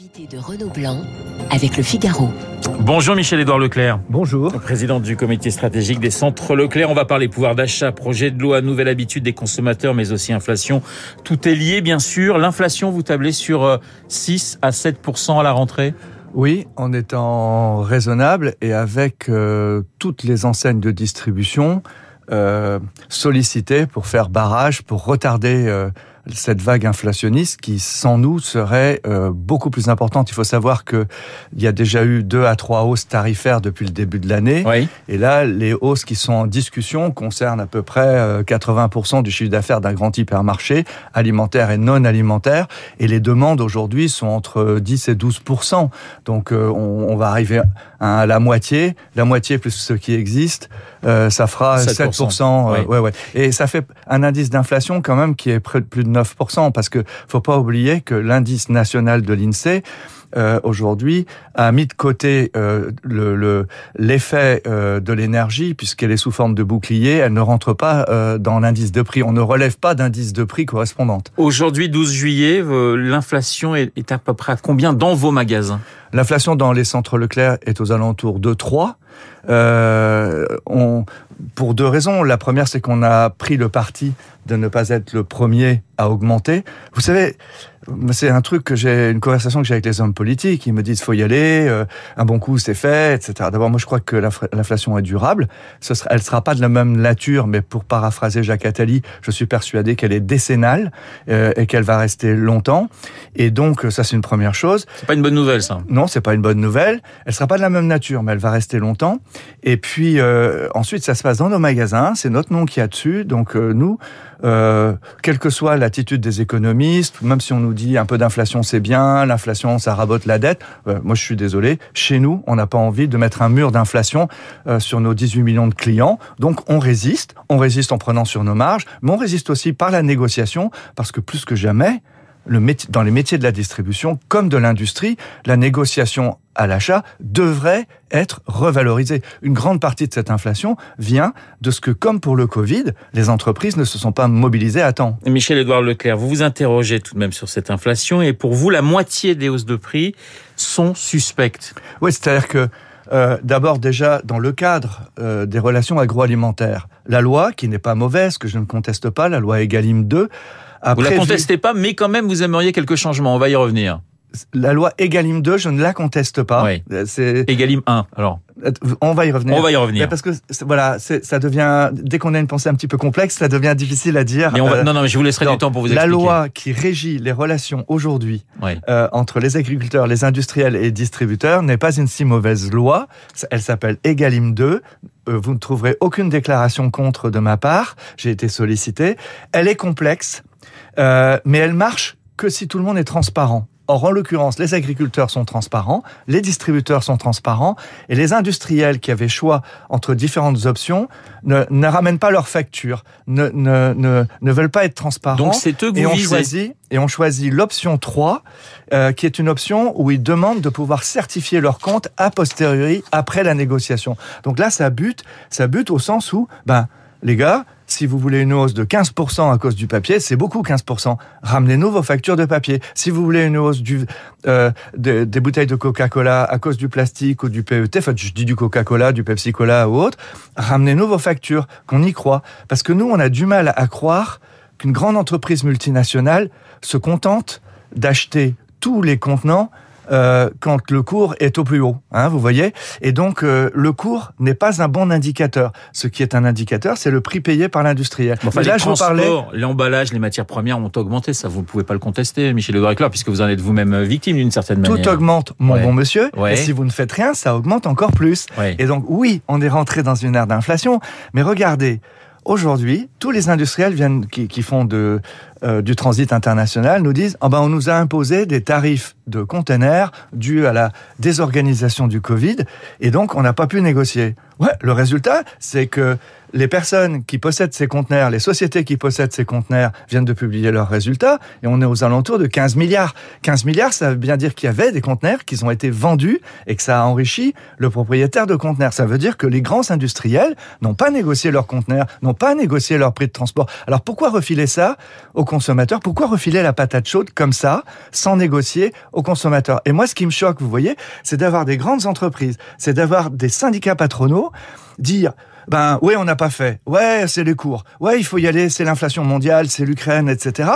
L'invité de Renaud Blanc avec le Figaro. Bonjour Michel-Édouard Leclerc. Bonjour. Président du comité stratégique des centres Leclerc. On va parler pouvoir d'achat, projet de loi, nouvelle habitude des consommateurs, mais aussi inflation. Tout est lié, bien sûr. L'inflation, vous tablez sur 6 euh, à 7% à la rentrée oui, en étant raisonnable et avec euh, toutes les enseignes de distribution euh, sollicitées pour faire barrage, pour retarder euh, cette vague inflationniste qui, sans nous, serait euh, beaucoup plus importante. Il faut savoir que il y a déjà eu deux à trois hausses tarifaires depuis le début de l'année. Oui. Et là, les hausses qui sont en discussion concernent à peu près euh, 80% du chiffre d'affaires d'un grand hypermarché, alimentaire et non alimentaire. Et les demandes aujourd'hui sont entre 10 et 12%. Donc, euh, on, on, va arriver à la moitié. La moitié plus ce qui existe, euh, ça fera 7%. 7% oui. ouais, ouais. Et ça fait un indice d'inflation quand même qui est près de plus de 9%, parce que faut pas oublier que l'indice national de l'INSEE euh, aujourd'hui a mis de côté euh, l'effet le, euh, de l'énergie puisqu'elle est sous forme de bouclier, elle ne rentre pas euh, dans l'indice de prix. On ne relève pas d'indice de prix correspondante. Aujourd'hui, 12 juillet, l'inflation est, est à peu près à combien dans vos magasins? L'inflation dans les centres Leclerc est aux alentours de 3. Euh, on, pour deux raisons. La première, c'est qu'on a pris le parti de ne pas être le premier à augmenter. Vous savez, c'est un truc que j'ai, une conversation que j'ai avec les hommes politiques. Ils me disent, faut y aller, euh, un bon coup, c'est fait, etc. D'abord, moi, je crois que l'inflation est durable. Ce sera, elle sera pas de la même nature, mais pour paraphraser Jacques Attali, je suis persuadé qu'elle est décennale euh, et qu'elle va rester longtemps. Et donc, ça, c'est une première chose. C'est pas une bonne nouvelle, ça. Non, c'est pas une bonne nouvelle. Elle sera pas de la même nature, mais elle va rester longtemps. Et puis, euh, ensuite, ça se passe dans nos magasins. C'est notre nom qui a dessus. Donc, euh, nous, euh, quelle que soit l'attitude des économistes, même si on nous dit un peu d'inflation c'est bien, l'inflation ça rabote la dette, euh, moi je suis désolé, chez nous on n'a pas envie de mettre un mur d'inflation sur nos 18 millions de clients, donc on résiste, on résiste en prenant sur nos marges, mais on résiste aussi par la négociation, parce que plus que jamais, le dans les métiers de la distribution comme de l'industrie, la négociation à l'achat devrait être revalorisée. Une grande partie de cette inflation vient de ce que, comme pour le Covid, les entreprises ne se sont pas mobilisées à temps. Michel-Édouard Leclerc, vous vous interrogez tout de même sur cette inflation et pour vous, la moitié des hausses de prix sont suspectes. Oui, c'est-à-dire que euh, D'abord déjà dans le cadre euh, des relations agroalimentaires, la loi qui n'est pas mauvaise, que je ne conteste pas, la loi Egalim 2, a vous prévu... la contestez pas, mais quand même vous aimeriez quelques changements. On va y revenir. La loi Egalim 2, je ne la conteste pas. Oui. C'est Egalim 1. Alors. On va y revenir. On va y revenir. Parce que voilà, ça devient dès qu'on a une pensée un petit peu complexe, ça devient difficile à dire. Mais on va, euh, non, non, mais je vous laisserai donc, du temps pour vous expliquer. La loi qui régit les relations aujourd'hui oui. euh, entre les agriculteurs, les industriels et les distributeurs n'est pas une si mauvaise loi. Elle s'appelle Egalim 2. Euh, vous ne trouverez aucune déclaration contre de ma part. J'ai été sollicité. Elle est complexe, euh, mais elle marche que si tout le monde est transparent. Or, en l'occurrence, les agriculteurs sont transparents, les distributeurs sont transparents, et les industriels qui avaient choix entre différentes options ne, ne ramènent pas leurs factures, ne, ne, ne, ne veulent pas être transparents. Donc c'est eux que et vous on visez. choisit Et on choisit l'option 3, euh, qui est une option où ils demandent de pouvoir certifier leur compte a posteriori, après la négociation. Donc là, ça bute, ça bute au sens où, ben, les gars, si vous voulez une hausse de 15% à cause du papier, c'est beaucoup 15%. Ramenez-nous vos factures de papier. Si vous voulez une hausse euh, de, des bouteilles de Coca-Cola à cause du plastique ou du PET, enfin je dis du Coca-Cola, du Pepsi-Cola ou autre, ramenez-nous vos factures, qu'on y croit. Parce que nous, on a du mal à croire qu'une grande entreprise multinationale se contente d'acheter tous les contenants euh, quand le cours est au plus haut, hein, vous voyez. Et donc euh, le cours n'est pas un bon indicateur. Ce qui est un indicateur, c'est le prix payé par l'industriel. Bon, enfin, là, je vous parlais. L'emballage, les matières premières ont augmenté. Ça, vous ne pouvez pas le contester, Michel Edouard puisque vous en êtes vous-même victime d'une certaine manière. Tout augmente, mon ouais. bon monsieur. Ouais. Et si vous ne faites rien, ça augmente encore plus. Ouais. Et donc oui, on est rentré dans une ère d'inflation, mais regardez. Aujourd'hui, tous les industriels viennent, qui, qui font de, euh, du transit international nous disent oh ben on nous a imposé des tarifs de containers dus à la désorganisation du Covid et donc on n'a pas pu négocier. Ouais, le résultat, c'est que les personnes qui possèdent ces conteneurs, les sociétés qui possèdent ces conteneurs viennent de publier leurs résultats et on est aux alentours de 15 milliards. 15 milliards, ça veut bien dire qu'il y avait des conteneurs qui ont été vendus et que ça a enrichi le propriétaire de conteneurs. Ça veut dire que les grands industriels n'ont pas négocié leurs conteneurs, n'ont pas négocié leur prix de transport. Alors pourquoi refiler ça aux consommateurs? Pourquoi refiler la patate chaude comme ça, sans négocier aux consommateurs. Et moi, ce qui me choque, vous voyez, c'est d'avoir des grandes entreprises, c'est d'avoir des syndicats patronaux dire ben oui, on n'a pas fait. Ouais, c'est les cours. Ouais, il faut y aller, c'est l'inflation mondiale, c'est l'Ukraine, etc.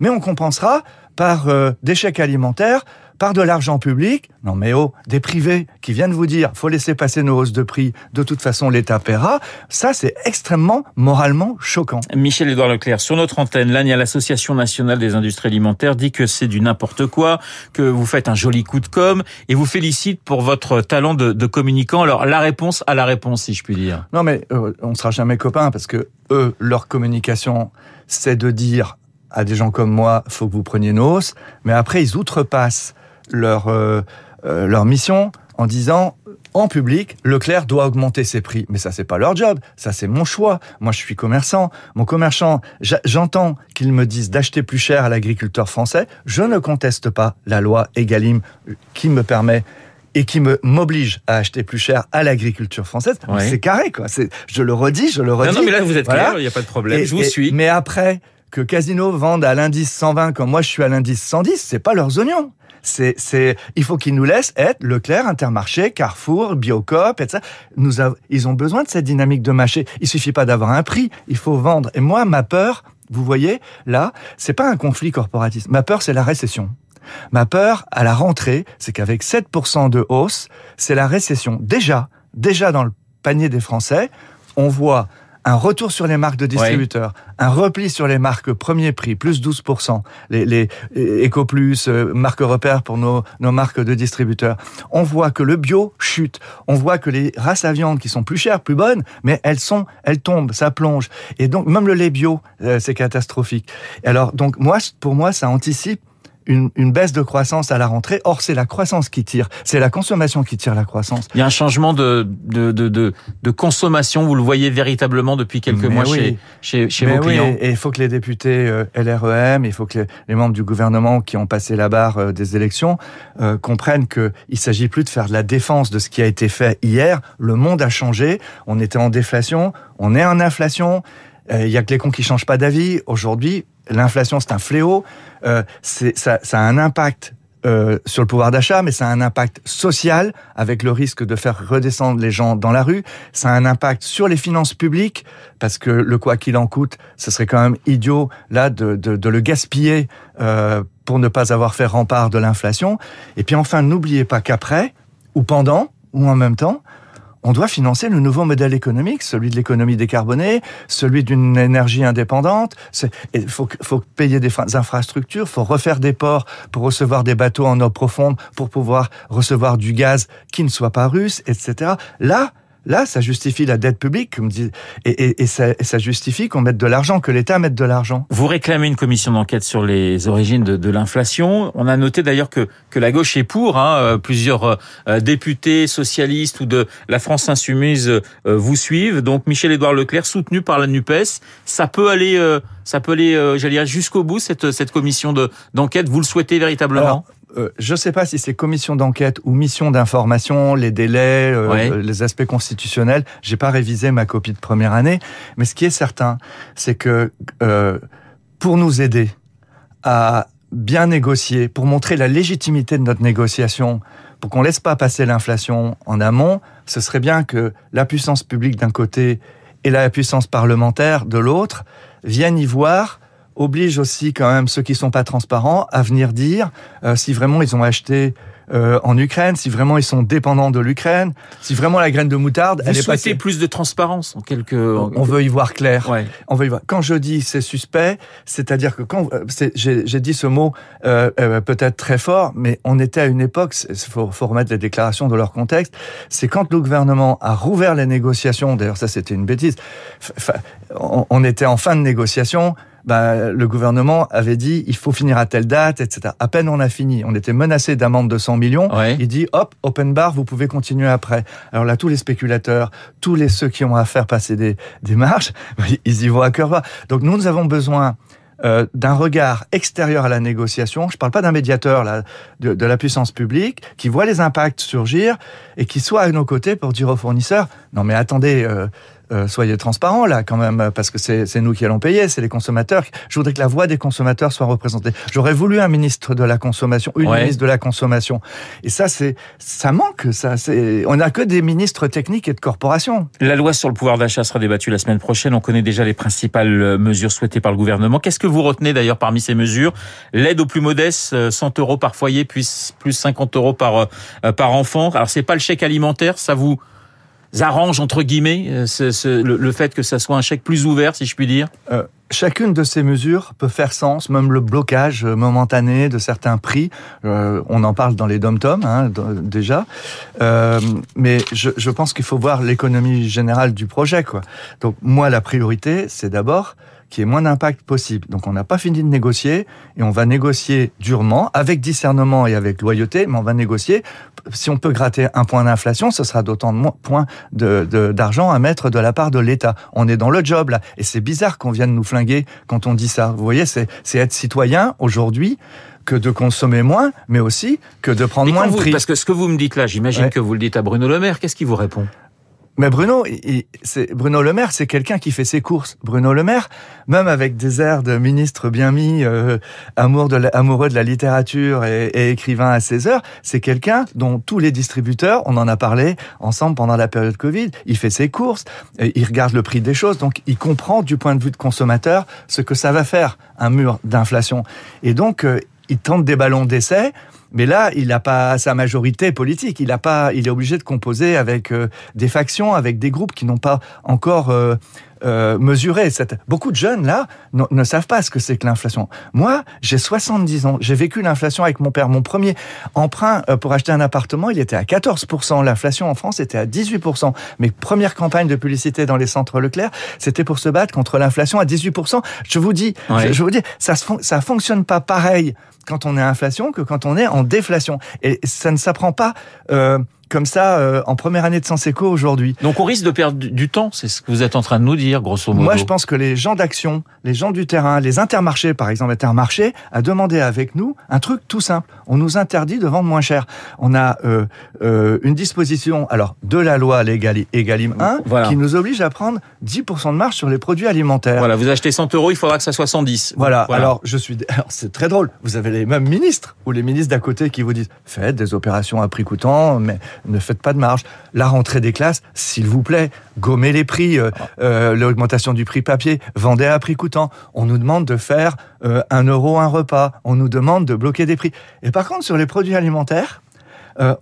Mais on compensera par euh, des chèques alimentaires, par de l'argent public. Non mais oh, des privés qui viennent vous dire faut laisser passer nos hausses de prix, de toute façon l'État paiera. Ça c'est extrêmement moralement choquant. Michel-Édouard Leclerc, sur notre antenne, là, il y a l'Association nationale des industries alimentaires dit que c'est du n'importe quoi, que vous faites un joli coup de com et vous félicite pour votre talent de, de communicant. Alors la réponse à la réponse, si je puis dire. Non mais euh, on sera jamais copains parce que eux, leur communication, c'est de dire à des gens comme moi, faut que vous preniez nos hausses, mais après ils outrepassent leur, euh, euh, leur mission en disant en public, Leclerc doit augmenter ses prix. Mais ça, c'est pas leur job. Ça, c'est mon choix. Moi, je suis commerçant. Mon commerçant, j'entends qu'ils me disent d'acheter plus cher à l'agriculteur français. Je ne conteste pas la loi Egalim qui me permet et qui me m'oblige à acheter plus cher à l'agriculture française. C'est carré, quoi. Je le redis, je le redis. Non, non mais là, vous êtes voilà. clair, il n'y a pas de problème. Et, je vous et, suis. Mais après, que Casino vende à l'indice 120 comme moi je suis à l'indice 110, c'est pas leurs oignons c'est, c'est, il faut qu'ils nous laissent être Leclerc, Intermarché, Carrefour, Biocop, etc. Nous avons, ils ont besoin de cette dynamique de marché. Il suffit pas d'avoir un prix, il faut vendre. Et moi, ma peur, vous voyez, là, c'est pas un conflit corporatiste. Ma peur, c'est la récession. Ma peur, à la rentrée, c'est qu'avec 7% de hausse, c'est la récession. Déjà, déjà dans le panier des Français, on voit un retour sur les marques de distributeurs, un repli sur les marques premier prix, plus 12%, les, les EcoPlus, euh, marque repère pour nos, nos marques de distributeurs. On voit que le bio chute, on voit que les races à viande qui sont plus chères, plus bonnes, mais elles sont, elles tombent, ça plonge. Et donc, même le lait bio, euh, c'est catastrophique. Alors, donc, moi, pour moi, ça anticipe une, une, baisse de croissance à la rentrée. Or, c'est la croissance qui tire, c'est la consommation qui tire la croissance. Il y a un changement de, de, de, de, de consommation, vous le voyez véritablement depuis quelques Mais mois oui. chez, chez, chez vos oui. clients. Et il faut que les députés euh, LREM, il faut que les, les, membres du gouvernement qui ont passé la barre euh, des élections euh, comprennent qu'il ne s'agit plus de faire de la défense de ce qui a été fait hier. Le monde a changé, on était en déflation, on est en inflation. Il y a que les cons qui changent pas d'avis. Aujourd'hui, l'inflation, c'est un fléau. Euh, ça, a un impact euh, sur le pouvoir d'achat, mais ça a un impact social avec le risque de faire redescendre les gens dans la rue. Ça a un impact sur les finances publiques parce que le quoi qu'il en coûte, ce serait quand même idiot là de, de, de le gaspiller euh, pour ne pas avoir fait rempart de l'inflation. Et puis enfin, n'oubliez pas qu'après ou pendant ou en même temps, on doit financer le nouveau modèle économique, celui de l'économie décarbonée, celui d'une énergie indépendante. Il faut, payer des infrastructures, faut refaire des ports pour recevoir des bateaux en eau profonde, pour pouvoir recevoir du gaz qui ne soit pas russe, etc. Là, Là, ça justifie la dette publique, comme dit, et, et, et, ça, et ça, justifie qu'on mette de l'argent, que l'État mette de l'argent. Vous réclamez une commission d'enquête sur les origines de, de l'inflation. On a noté d'ailleurs que, que la gauche est pour. Hein, plusieurs euh, députés socialistes ou de la France insoumise euh, vous suivent. Donc Michel-Édouard Leclerc, soutenu par la Nupes, ça peut aller, euh, ça peut aller, j'allais dire jusqu'au bout cette cette commission de d'enquête. Vous le souhaitez véritablement? Alors, euh, je ne sais pas si c'est commission d'enquête ou mission d'information, les délais, euh, ouais. les aspects constitutionnels. J'ai pas révisé ma copie de première année, mais ce qui est certain, c'est que euh, pour nous aider à bien négocier, pour montrer la légitimité de notre négociation, pour qu'on laisse pas passer l'inflation en amont, ce serait bien que la puissance publique d'un côté et la puissance parlementaire de l'autre viennent y voir oblige aussi quand même ceux qui sont pas transparents à venir dire euh, si vraiment ils ont acheté euh, en Ukraine, si vraiment ils sont dépendants de l'Ukraine, si vraiment la graine de moutarde, Vous elle est passée... plus de transparence en quelque. On, veut y voir clair. Ouais. On veut y voir. Quand je dis c'est suspect, c'est-à-dire que quand euh, j'ai dit ce mot euh, euh, peut-être très fort, mais on était à une époque, il faut, faut, remettre les déclarations de leur contexte. C'est quand le gouvernement a rouvert les négociations. D'ailleurs, ça c'était une bêtise. On était en fin de négociation bah, le gouvernement avait dit il faut finir à telle date, etc. À peine on a fini, on était menacé d'amende de 100 millions. Ouais. Il dit hop, open bar, vous pouvez continuer après. Alors là, tous les spéculateurs, tous les ceux qui ont à faire passer des, des marches, ils y vont à cœur bas. Donc nous, nous avons besoin euh, d'un regard extérieur à la négociation. Je ne parle pas d'un médiateur là, de, de, la puissance publique qui voit les impacts surgir et qui soit à nos côtés pour dire aux fournisseurs non mais attendez. Euh, euh, soyez transparents là quand même, parce que c'est nous qui allons payer, c'est les consommateurs. Je voudrais que la voix des consommateurs soit représentée. J'aurais voulu un ministre de la consommation, une ministre de la consommation. Et ça, c'est ça manque. Ça, c'est on n'a que des ministres techniques et de corporations. La loi sur le pouvoir d'achat sera débattue la semaine prochaine. On connaît déjà les principales euh, mesures souhaitées par le gouvernement. Qu'est-ce que vous retenez d'ailleurs parmi ces mesures? L'aide aux plus modestes, 100 euros par foyer, plus plus 50 euros par par enfant. Alors c'est pas le chèque alimentaire, ça vous arrange entre guillemets euh, le, fait que ça soit un chèque plus ouvert, si je puis dire? Euh, Chacune de ces mesures peut faire sens, même le blocage momentané de certains prix. Euh, on en parle dans les dom-toms hein, déjà, mais je, pense qu'il faut voir l'économie générale du projet. Donc moi, la priorité, c'est d'abord qui ait moins d'impact possible. Donc on n'a pas fini de négocier et on va négocier durement, avec discernement et avec loyauté, mais on va négocier. Si on peut gratter un point d'inflation, ce sera d'autant de points d'argent de, à mettre de la part de l'État. On est dans le job là, et c'est bizarre qu'on vienne nous flinguer quand on dit ça. Vous voyez, c'est être citoyen aujourd'hui que de consommer moins, mais aussi que de prendre moins de prix. Parce que ce que vous me dites là, j'imagine que vous le dites à Bruno Le Maire, qu'est-ce qu'il vous répond? Mais Bruno, c'est Bruno Le Maire, c'est quelqu'un qui fait ses courses. Bruno Le Maire, même avec des airs de ministre bien mis, euh, amoureux de la littérature et, et écrivain à ses heures, c'est quelqu'un dont tous les distributeurs, on en a parlé ensemble pendant la période Covid, il fait ses courses, il regarde le prix des choses, donc il comprend du point de vue de consommateur ce que ça va faire, un mur d'inflation. Et donc, euh, il tente des ballons d'essai mais là, il n'a pas sa majorité politique. Il a pas, il est obligé de composer avec euh, des factions, avec des groupes qui n'ont pas encore euh, euh, mesurer cette. Beaucoup de jeunes là ne, savent pas ce que c'est que l'inflation. Moi, j'ai 70 ans, j'ai vécu l'inflation avec mon père. Mon premier emprunt euh, pour acheter un appartement, il était à 14 L'inflation en France était à 18% Mes premières campagnes de publicité dans les centres Leclerc, c'était pour se battre contre l'inflation à 18% Je vous dis, je, vous dis, ça ça fonctionne pas pareil quand on est inflation que quand on est en déflation. Et ça ne s'apprend pas. Euh, comme ça euh, en première année de Sanseco aujourd'hui. Donc on risque de perdre du temps, c'est ce que vous êtes en train de nous dire, grosso modo. Moi, je pense que les gens d'action, les gens du terrain, les intermarchés, par exemple, Intermarché, a demandé avec nous un truc tout simple. On nous interdit de vendre moins cher. On a euh, euh, une disposition, alors de la loi Egalim 1, qui nous oblige à prendre 10% de marge sur les produits alimentaires. Voilà, vous achetez 100 euros, il faudra que ça soit 110. Voilà. Alors je suis, alors c'est très drôle. Vous avez les mêmes ministres ou les ministres d'à côté qui vous disent faites des opérations à prix coûtant, mais ne faites pas de marge. La rentrée des classes, s'il vous plaît, gommez les prix, euh, euh, l'augmentation du prix papier, vendez à prix coûtant. On nous demande de faire euh, un euro un repas, on nous demande de bloquer des prix. Et par contre, sur les produits alimentaires,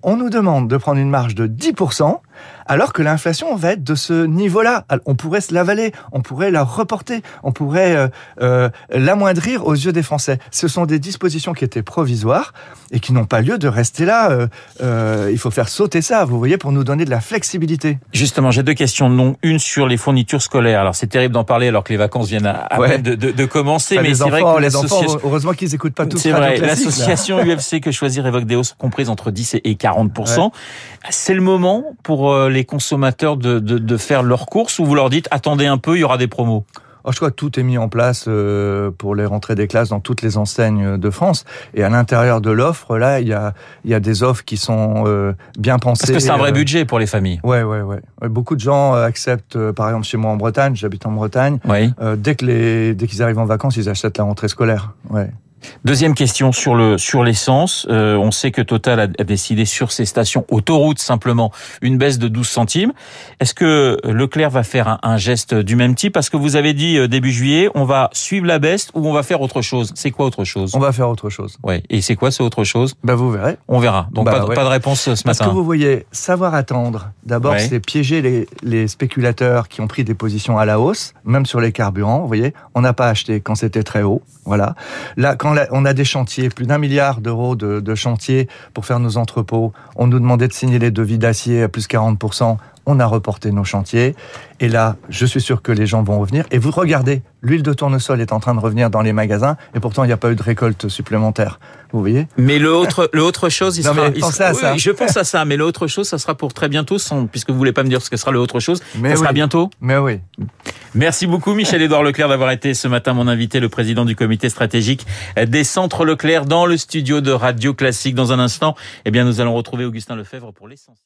on nous demande de prendre une marge de 10%, alors que l'inflation va être de ce niveau-là. On pourrait se l'avaler, on pourrait la reporter, on pourrait euh, euh, l'amoindrir aux yeux des Français. Ce sont des dispositions qui étaient provisoires et qui n'ont pas lieu de rester là. Euh, euh, il faut faire sauter ça, vous voyez, pour nous donner de la flexibilité. Justement, j'ai deux questions. Non, une sur les fournitures scolaires. Alors c'est terrible d'en parler alors que les vacances viennent à, peine de, de, de, commencer, mais c'est vrai que les enfants, heureusement qu'ils écoutent pas tout. C'est vrai. L'association UFC que choisir évoque des hausses comprises entre 10 et 40% C'est le moment pour les consommateurs de, de, de faire leurs courses ou vous leur dites attendez un peu, il y aura des promos? Oh, je crois que tout est mis en place euh, pour les rentrées des classes dans toutes les enseignes de France. Et à l'intérieur de l'offre, là, il y a, il y a des offres qui sont euh, bien pensées. Parce que c'est un vrai euh, budget pour les familles. Ouais, ouais, ouais. Beaucoup de gens acceptent, par exemple, chez moi en Bretagne, j'habite en Bretagne, oui. dès que les, dès qu'ils arrivent en vacances, ils achètent la rentrée scolaire. Ouais. Deuxième question sur le sur l'essence. Euh, on sait que Total a, décidé sur ses stations autoroutes simplement une baisse de 12 centimes. Est-ce que Leclerc va faire un, geste du même type? Parce que vous avez dit euh, début juillet, on va suivre la baisse ou on va faire autre chose? C'est quoi autre chose? On va faire autre chose. Ouais. Et c'est quoi ce autre chose? Bah vous verrez. On verra. Donc bah pas, pas, de réponse ce matin. Parce que vous voyez, savoir attendre. D'abord, c'est piéger les, les spéculateurs qui ont pris des positions à la hausse, même sur les carburants. Vous voyez, on n'a pas acheté quand c'était très haut. Voilà. Là, quand on a des chantiers, plus d'un milliard d'euros de, chantiers pour faire nos entrepôts, on nous demandait de signer les devis d'acier à plus 40%, on a reporté nos chantiers. Et là, je suis sûr que les gens vont revenir. Et vous regardez, l'huile de tournesol est en train de revenir dans les magasins, et pourtant il n'y a pas eu de récolte supplémentaire. Vous voyez? Mais le autre, le autre chose, il non, sera. Pensez à ça. je pense à ça. Mais l'autre chose, ça sera pour très bientôt, sans, puisque vous voulez pas me dire ce que sera le autre chose. Mais ça sera bientôt. Mais oui. Merci beaucoup, Michel-Édouard Leclerc, d'avoir été ce matin mon invité, le président du comité stratégique des centres Leclerc, dans le studio de Radio Classique. Dans un instant, eh bien, nous allons retrouver Augustin Lefebvre pour l'essentiel.